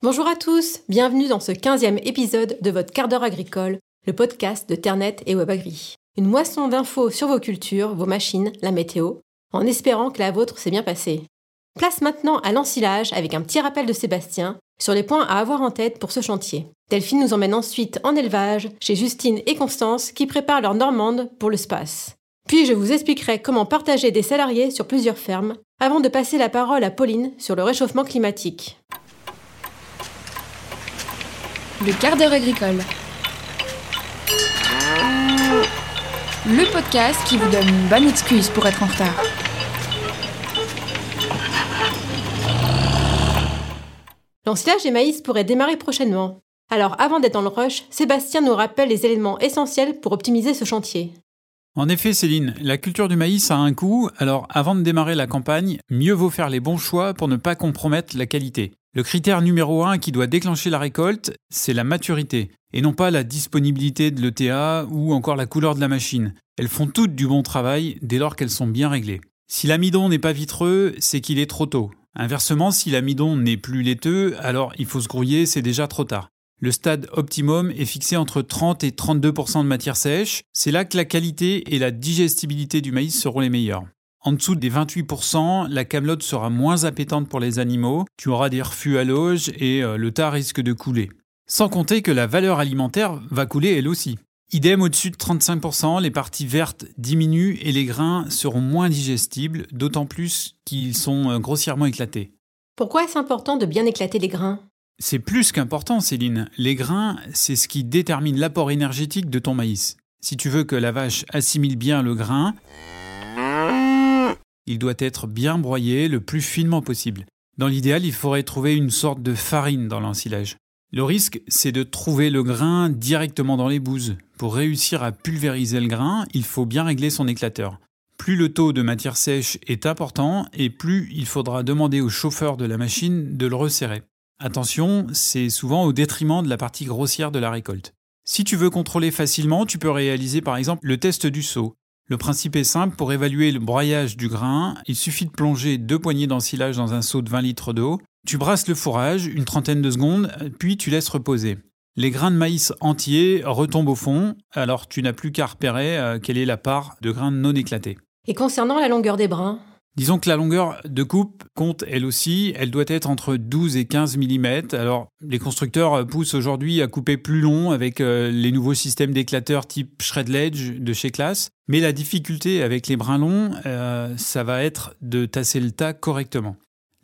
Bonjour à tous, bienvenue dans ce 15e épisode de votre quart d'heure agricole, le podcast de Ternet et WebAgri. Une moisson d'infos sur vos cultures, vos machines, la météo, en espérant que la vôtre s'est bien passée. Place maintenant à l'ensilage avec un petit rappel de Sébastien sur les points à avoir en tête pour ce chantier. Delphine nous emmène ensuite en élevage chez Justine et Constance qui préparent leur normande pour le space. Puis je vous expliquerai comment partager des salariés sur plusieurs fermes avant de passer la parole à Pauline sur le réchauffement climatique. Le quart d'heure agricole. Le podcast qui vous donne une bonne excuse pour être en retard. L'ensilage des maïs pourrait démarrer prochainement. Alors avant d'être dans le rush, Sébastien nous rappelle les éléments essentiels pour optimiser ce chantier. En effet, Céline, la culture du maïs a un coût, alors avant de démarrer la campagne, mieux vaut faire les bons choix pour ne pas compromettre la qualité. Le critère numéro un qui doit déclencher la récolte, c'est la maturité, et non pas la disponibilité de l'ETA ou encore la couleur de la machine. Elles font toutes du bon travail dès lors qu'elles sont bien réglées. Si l'amidon n'est pas vitreux, c'est qu'il est trop tôt. Inversement, si l'amidon n'est plus laiteux, alors il faut se grouiller, c'est déjà trop tard. Le stade optimum est fixé entre 30 et 32% de matière sèche. C'est là que la qualité et la digestibilité du maïs seront les meilleures. En dessous des 28%, la camelote sera moins appétante pour les animaux, tu auras des refus à l'auge et euh, le tas risque de couler. Sans compter que la valeur alimentaire va couler elle aussi. Idem au-dessus de 35%, les parties vertes diminuent et les grains seront moins digestibles, d'autant plus qu'ils sont euh, grossièrement éclatés. Pourquoi est-ce important de bien éclater les grains? C'est plus qu'important, Céline. Les grains, c'est ce qui détermine l'apport énergétique de ton maïs. Si tu veux que la vache assimile bien le grain, il doit être bien broyé le plus finement possible. Dans l'idéal, il faudrait trouver une sorte de farine dans l'ensilage. Le risque, c'est de trouver le grain directement dans les bouses. Pour réussir à pulvériser le grain, il faut bien régler son éclateur. Plus le taux de matière sèche est important, et plus il faudra demander au chauffeur de la machine de le resserrer. Attention, c'est souvent au détriment de la partie grossière de la récolte. Si tu veux contrôler facilement, tu peux réaliser par exemple le test du seau. Le principe est simple, pour évaluer le broyage du grain, il suffit de plonger deux poignées d'ensilage dans un seau de 20 litres d'eau, tu brasses le fourrage une trentaine de secondes, puis tu laisses reposer. Les grains de maïs entiers retombent au fond, alors tu n'as plus qu'à repérer euh, quelle est la part de grains non éclatés. Et concernant la longueur des brins Disons que la longueur de coupe compte elle aussi, elle doit être entre 12 et 15 mm. Alors les constructeurs poussent aujourd'hui à couper plus long avec euh, les nouveaux systèmes d'éclateurs type Shredledge de chez Class, mais la difficulté avec les brins longs, euh, ça va être de tasser le tas correctement.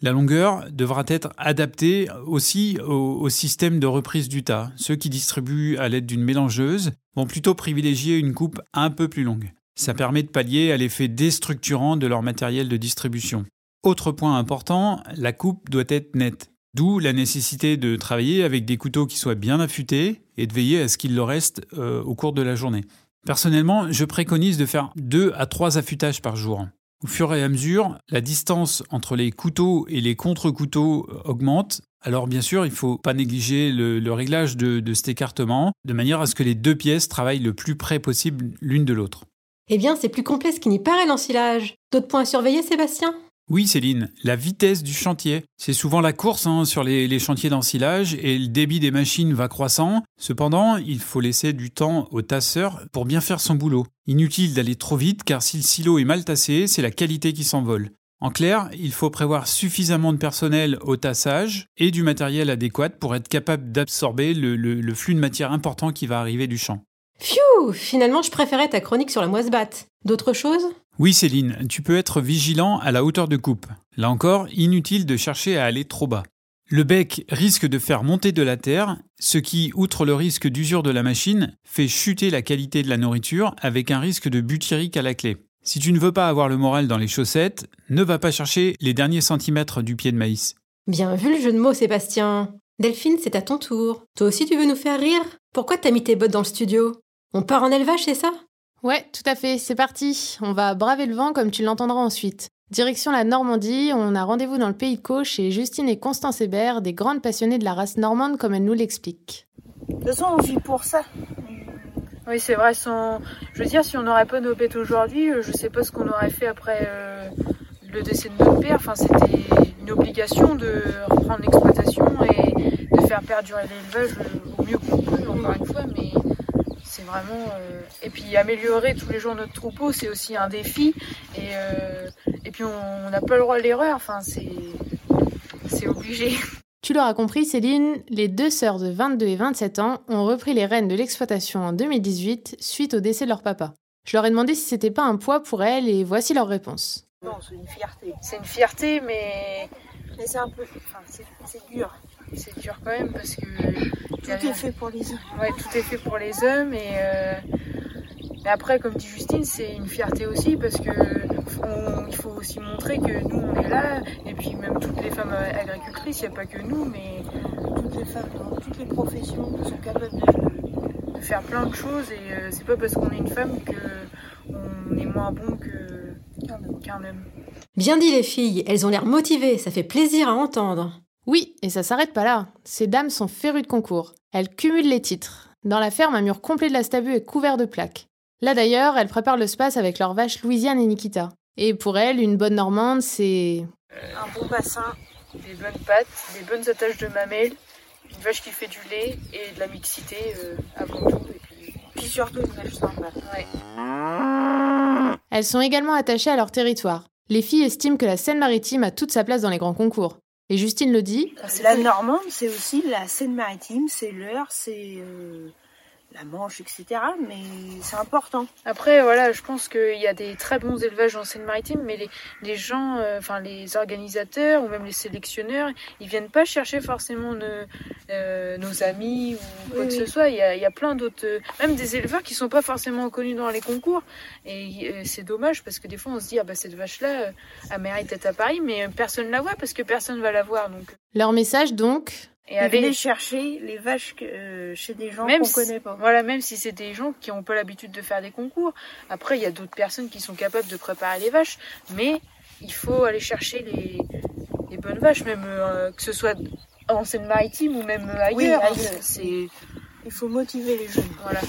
La longueur devra être adaptée aussi au, au, système de reprise du tas. Ceux qui distribuent à l'aide d'une mélangeuse vont plutôt privilégier une coupe un peu plus longue. Ça permet de pallier à l'effet déstructurant de leur matériel de distribution. Autre point important, la coupe doit être nette. D'où la nécessité de travailler avec des couteaux qui soient bien affûtés et de veiller à ce qu'il le reste euh, au cours de la journée. Personnellement, je préconise de faire 2 à 3 affûtages par jour. Au fur et à mesure, la distance entre les couteaux et les contre-couteaux euh, augmente. Alors bien sûr, il ne faut pas négliger le, réglage de cet écartement, de manière à ce que les deux pièces travaillent le plus près possible l'une de l'autre. Eh bien, c'est plus complet ce qui n'y paraît l'ensilage. D'autres points à surveiller, Sébastien? Oui, Céline, la vitesse du chantier. C'est souvent la course hein, sur les, chantiers d'ensilage et le débit des machines va croissant. Cependant, il faut laisser du temps au tasseur pour bien faire son boulot. Inutile d'aller trop vite car si le silo est mal tassé, c'est la qualité qui s'envole. En clair, il faut prévoir suffisamment de personnel au tassage et du matériel adéquat pour être capable d'absorber le, le, le flux de matière important qui va arriver du champ. Phew Finalement, je préférais ta chronique sur la moisse batte. D'autres choses? Oui, Céline, tu peux être vigilant à la hauteur de coupe. Là encore, inutile de chercher à aller trop bas. Le bec risque de faire monter de la terre, ce qui, outre le risque d'usure de la machine, fait chuter la qualité de la nourriture avec un risque de butyrique à la clé. Si tu ne veux pas avoir le moral dans les chaussettes, ne va pas chercher les derniers centimètres du pied de maïs. Bien vu le jeu de mots, Sébastien. Delphine, c'est à ton tour. Toi aussi, tu veux nous faire rire? Pourquoi t'as mis tes bottes dans le studio? On part en élevage, c'est ça? Ouais, tout à fait, c'est parti. On va braver le vent comme tu l'entendras ensuite. Direction la Normandie, on a rendez-vous dans le pays de Caux chez Justine et Constance Hébert, des grandes passionnées de la race normande comme elles nous l'expliquent. De toute façon, on vit pour ça. Oui, c'est vrai. Sans... Je veux dire, si on n'aurait pas nos bêtes aujourd'hui, euh, je sais pas ce qu'on aurait fait après euh, le décès de notre père. Enfin, c'était une obligation de reprendre l'exploitation et faire perdurer l'élevage au mieux qu'on peut, encore une fois, mais c'est vraiment. euh, Et puis améliorer tous les jours notre troupeau, c'est aussi un défi. Et, euh, et puis on n'a pas le droit à l'erreur, enfin, c'est c'est obligé. Tu l'auras compris, Céline, les deux sœurs de 22 et 27 ans ont repris les rênes de l'exploitation en 2018 suite au décès de leur papa. Je leur ai demandé si c'était pas un poids pour elles et voici leur réponse. Non, c'est une fierté. C'est une fierté, mais Mais c'est un peu. Enfin, c'est dur. C'est dur quand même parce que. Tout est fait pour les hommes. Ouais, tout est fait pour les hommes et. euh, Mais après, comme dit Justine, c'est une fierté aussi parce que on- il faut aussi montrer que nous on est là et puis même toutes les femmes agricultrices, il n'y a pas que nous, mais Toutes les femmes dans toutes les professions sont capables de. de faire plein de choses et euh, c'est pas parce qu'on est une femme que on est moins bon qu'un homme. Bien dit les filles, elles ont l'air motivées, ça fait plaisir à entendre. Oui, et ça s'arrête pas là. Ces dames sont férues de concours. Elles cumulent les titres. Dans la ferme, un mur complet de la stabu est couvert de plaques. Là d'ailleurs, elles préparent le space avec leurs vaches Louisiane et Nikita. Et pour elles, une bonne normande, c'est... Un bon bassin. Des bonnes pattes, des bonnes attaches de mamelles, une vache qui fait du lait et de la mixité euh, avant tout. Et puis, Puis surtout une vache sympa. ouais. Elles sont également attachées à leur territoire. Les filles estiment que la Seine-Maritime a toute sa place dans les grands concours. Et Justine le dit, La Normande, c'est aussi la Seine-Maritime, c'est l'Eure, c'est euh, la Manche, etc. Mais c'est important. Après, voilà, je pense qu'il y a des très bons élevages en Seine-Maritime, mais les, les gens, euh, enfin les organisateurs ou même les sélectionneurs, ils viennent pas chercher forcément nos, euh, nos amis ou quoi Oui, que oui. ce soit. Il y a, il y a plein d'autres, euh, même des éleveurs qui sont pas forcément connus dans les concours. Et euh, c'est dommage parce que des fois on se dit, ah bah cette vache-là, euh, elle mérite d'être à Paris, mais personne la voit parce que personne va la voir. Donc, leur message donc, et aller chercher les vaches que, euh, chez des gens Même qu'on si- connaît pas. Voilà, même si c'est des gens qui n'ont pas l'habitude de faire des concours. Après, il y a d'autres personnes qui sont capables de préparer les vaches, mais il faut aller chercher les, les bonnes vaches, même euh, que ce soit en Seine-Maritime ou même ailleurs. Oui, hein, ailleurs. c'est Il faut motiver les jeunes. voilà.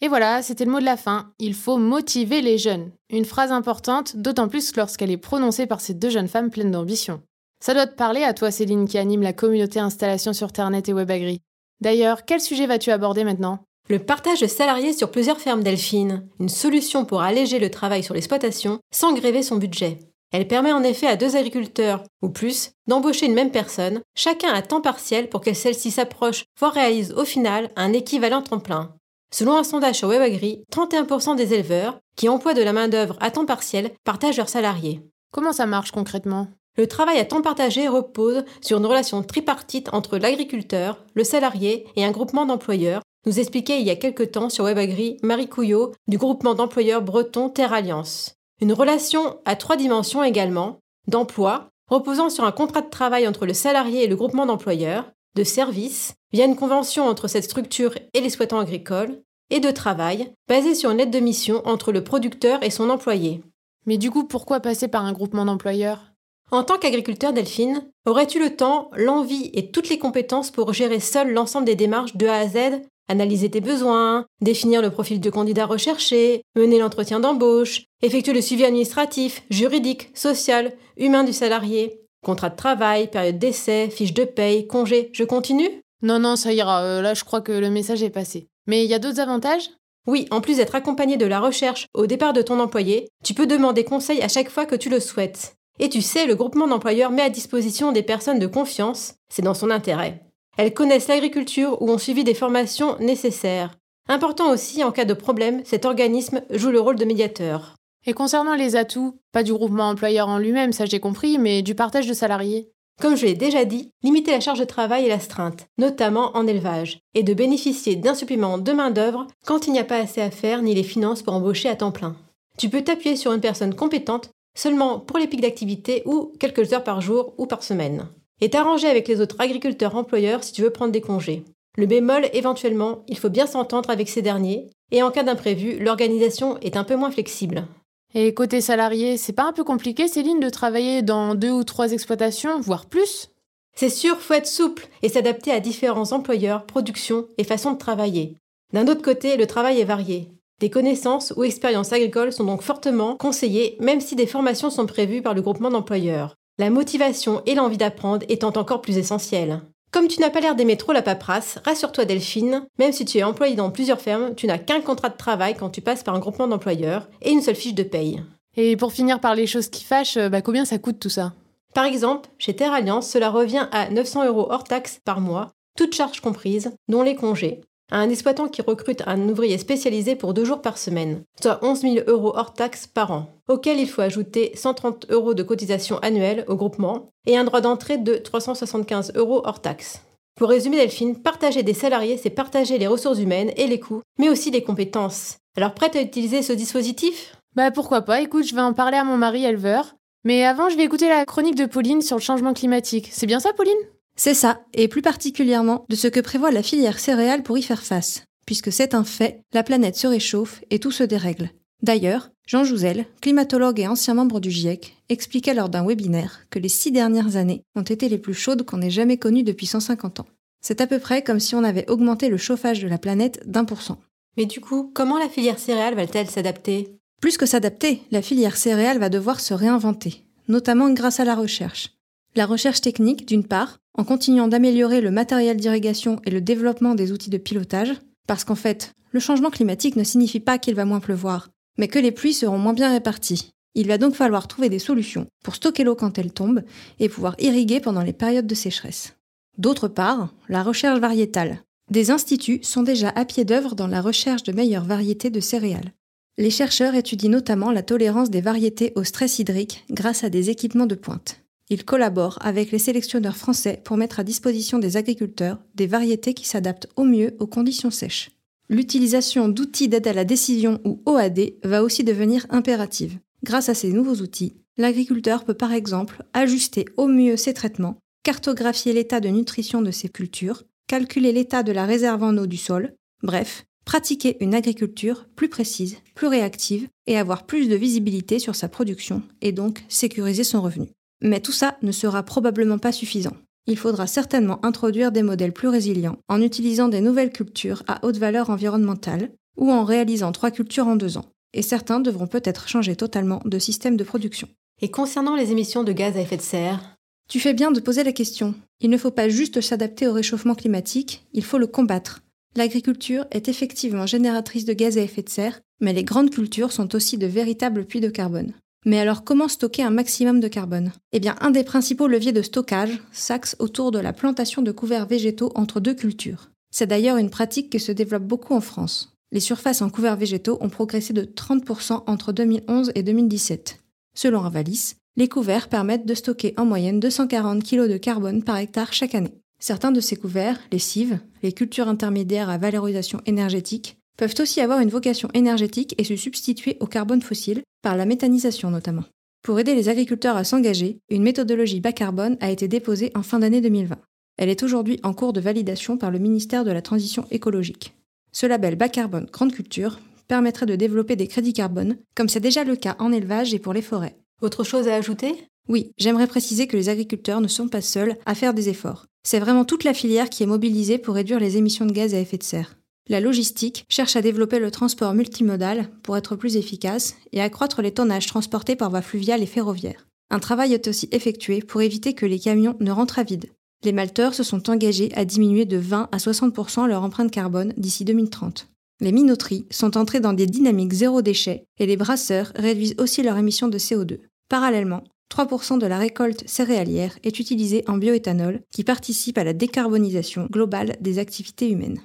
Et voilà, c'était le mot de la fin. Il faut motiver les jeunes. Une phrase importante, d'autant plus lorsqu'elle est prononcée par ces deux jeunes femmes pleines d'ambition. Ça doit te parler à toi, Céline, qui anime la communauté installation sur Ternet et WebAgri. D'ailleurs, quel sujet vas-tu aborder maintenant? Le partage de salariés sur plusieurs fermes Delphine, une solution pour alléger le travail sur l'exploitation sans gréver son budget. Elle permet en effet à deux agriculteurs, ou plus, d'embaucher une même personne, chacun à temps partiel pour que celle-ci s'approche, voire réalise au final un équivalent temps plein. Selon un sondage sur WebAgri, 31% des éleveurs qui emploient de la main-d'œuvre à temps partiel partagent leurs salariés. Comment ça marche concrètement? Le travail à temps partagé repose sur une relation tripartite entre l'agriculteur, le salarié et un groupement d'employeurs, nous expliquait il y a quelque temps sur WebAgri Marie Couillot du groupement d'employeurs breton Terre Alliance. Une relation à trois dimensions également, d'emploi, reposant sur un contrat de travail entre le salarié et le groupement d'employeurs, de service, via une convention entre cette structure et l'exploitant agricole, et de travail, basé sur une aide de mission entre le producteur et son employé. Mais du coup, pourquoi passer par un groupement d'employeurs? En tant qu'agriculteur, Delphine, aurais-tu le temps, l'envie et toutes les compétences pour gérer seul l'ensemble des démarches de A à Z Analyser tes besoins, définir le profil de candidat recherché, mener l'entretien d'embauche, effectuer le suivi administratif, juridique, social, humain du salarié, contrat de travail, période d'essai, fiche de paye, congé, je continue? Non, non, ça ira. euh, là, je crois que le message est passé. Mais il y a d'autres avantages? Oui, en plus d'être accompagné de la recherche au départ de ton employé, tu peux demander conseil à chaque fois que tu le souhaites. Et tu sais, le groupement d'employeurs met à disposition des personnes de confiance, c'est dans son intérêt. Elles connaissent l'agriculture ou ont suivi des formations nécessaires. Important aussi, en cas de problème, cet organisme joue le rôle de médiateur. Et concernant les atouts, pas du groupement employeur en lui-même, ça j'ai compris, mais du partage de salariés. Comme je l'ai déjà dit, limiter la charge de travail et l'astreinte, notamment en élevage, et de bénéficier d'un supplément de main-d'œuvre quand il n'y a pas assez à faire ni les finances pour embaucher à temps plein. Tu peux t'appuyer sur une personne compétente seulement pour les pics d'activité ou quelques heures par jour ou par semaine. Et t'arranger avec les autres agriculteurs employeurs si tu veux prendre des congés. Le bémol, éventuellement, il faut bien s'entendre avec ces derniers, et en cas d'imprévu, l'organisation est un peu moins flexible. Et côté salarié, c'est pas un peu compliqué, Céline, de travailler dans deux ou trois exploitations, voire plus? C'est sûr, faut être souple et s'adapter à différents employeurs, productions et façons de travailler. D'un autre côté, le travail est varié. Des connaissances ou expériences agricoles sont donc fortement conseillées, même si des formations sont prévues par le groupement d'employeurs. La motivation et l'envie d'apprendre étant encore plus essentielles. Comme tu n'as pas l'air d'aimer trop la paperasse, rassure-toi Delphine, même si tu es employé dans plusieurs fermes, tu n'as qu'un contrat de travail quand tu passes par un groupement d'employeurs et une seule fiche de paye. Et pour finir par les choses qui fâchent, euh, bah, combien ça coûte tout ça? Par exemple, chez Terre Alliance, cela revient à 900 euros hors taxes par mois, toutes charges comprises, dont les congés, à un exploitant qui recrute un ouvrier spécialisé pour deux jours par semaine, soit 11 000 euros hors taxes par an, auquel il faut ajouter 130 euros de cotisation annuelle au groupement et un droit d'entrée de 375 euros hors taxes. Pour résumer Delphine, partager des salariés, c'est partager les ressources humaines et les coûts, mais aussi les compétences. Alors prête à utiliser ce dispositif? Bah pourquoi pas, écoute, je vais en parler à mon mari éleveur. Mais avant, je vais écouter la chronique de Pauline sur le changement climatique. C'est bien ça, Pauline? C'est ça, et plus particulièrement de ce que prévoit la filière céréales pour y faire face. Puisque c'est un fait, la planète se réchauffe et tout se dérègle. D'ailleurs, Jean Jouzel, climatologue et ancien membre du GIEC, expliquait lors d'un webinaire que les six dernières années ont été les plus chaudes qu'on ait jamais connues depuis 150 ans. C'est à peu près comme si on avait augmenté le chauffage de la planète d'un pour cent. Mais du coup, comment la filière céréale va-t-elle s'adapter? Plus que s'adapter, la filière céréale va devoir se réinventer, notamment grâce à la recherche. La recherche technique, d'une part, en continuant d'améliorer le matériel d'irrigation et le développement des outils de pilotage, parce qu'en fait, le changement climatique ne signifie pas qu'il va moins pleuvoir, mais que les pluies seront moins bien réparties. Il va donc falloir trouver des solutions pour stocker l'eau quand elle tombe et pouvoir irriguer pendant les périodes de sécheresse. D'autre part, la recherche variétale. Des instituts sont déjà à pied d'œuvre dans la recherche de meilleures variétés de céréales. Les chercheurs étudient notamment la tolérance des variétés au stress hydrique grâce à des équipements de pointe. Ils collaborent avec les sélectionneurs français pour mettre à disposition des agriculteurs des variétés qui s'adaptent au mieux aux conditions sèches. L'utilisation d'outils d'aide à la décision ou OAD va aussi devenir impérative. Grâce à ces nouveaux outils, l'agriculteur peut par exemple ajuster au mieux ses traitements, cartographier l'état de nutrition de ses cultures, calculer l'état de la réserve en eau du sol, bref, pratiquer une agriculture plus précise, plus réactive et avoir plus de visibilité sur sa production et donc sécuriser son revenu. Mais tout ça ne sera probablement pas suffisant il faudra certainement introduire des modèles plus résilients en utilisant des nouvelles cultures à haute valeur environnementale ou en réalisant trois cultures en deux ans. Et certains devront peut-être changer totalement de système de production. Et concernant les émissions de gaz à effet de serre? Tu fais bien de poser la question. Il ne faut pas juste s'adapter au réchauffement climatique, il faut le combattre. L'agriculture est effectivement génératrice de gaz à effet de serre, mais les grandes cultures sont aussi de véritables puits de carbone. Mais alors comment stocker un maximum de carbone? Eh bien, un des principaux leviers de stockage s'axe autour de la plantation de couverts végétaux entre deux cultures. C'est d'ailleurs une pratique qui se développe beaucoup en France. Les surfaces en couverts végétaux ont progressé de 30% entre 2011 et 2017. Selon Arvalis, les couverts permettent de stocker en moyenne 240 kg de carbone par hectare chaque année. Certains de ces couverts, les cives, les cultures intermédiaires à valorisation énergétique, peuvent aussi avoir une vocation énergétique et se substituer au carbone fossile, par la méthanisation notamment. Pour aider les agriculteurs à s'engager, une méthodologie bas carbone a été déposée en fin d'année 2020. Elle est aujourd'hui en cours de validation par le ministère de la Transition écologique. Ce label bas carbone grande culture permettrait de développer des crédits carbone, comme c'est déjà le cas en élevage et pour les forêts. Autre chose à ajouter? Oui, j'aimerais préciser que les agriculteurs ne sont pas seuls à faire des efforts. C'est vraiment toute la filière qui est mobilisée pour réduire les émissions de gaz à effet de serre. La logistique cherche à développer le transport multimodal pour être plus efficace et accroître les tonnages transportés par voie fluviale et ferroviaire. Un travail est aussi effectué pour éviter que les camions ne rentrent à vide. Les malteurs se sont engagés à diminuer de 20 à 60% leur empreinte carbone d'ici 2030. Les minoteries sont entrées dans des dynamiques zéro déchet et les brasseurs réduisent aussi leur émission de CO2. Parallèlement, 3% de la récolte céréalière est utilisée en bioéthanol qui participe à la décarbonisation globale des activités humaines.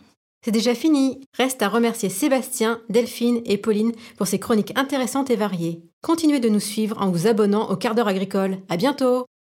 C'est déjà fini. Reste à remercier Sébastien, Delphine et Pauline pour ces chroniques intéressantes et variées. Continuez de nous suivre en vous abonnant au quart d'heure agricole. À bientôt!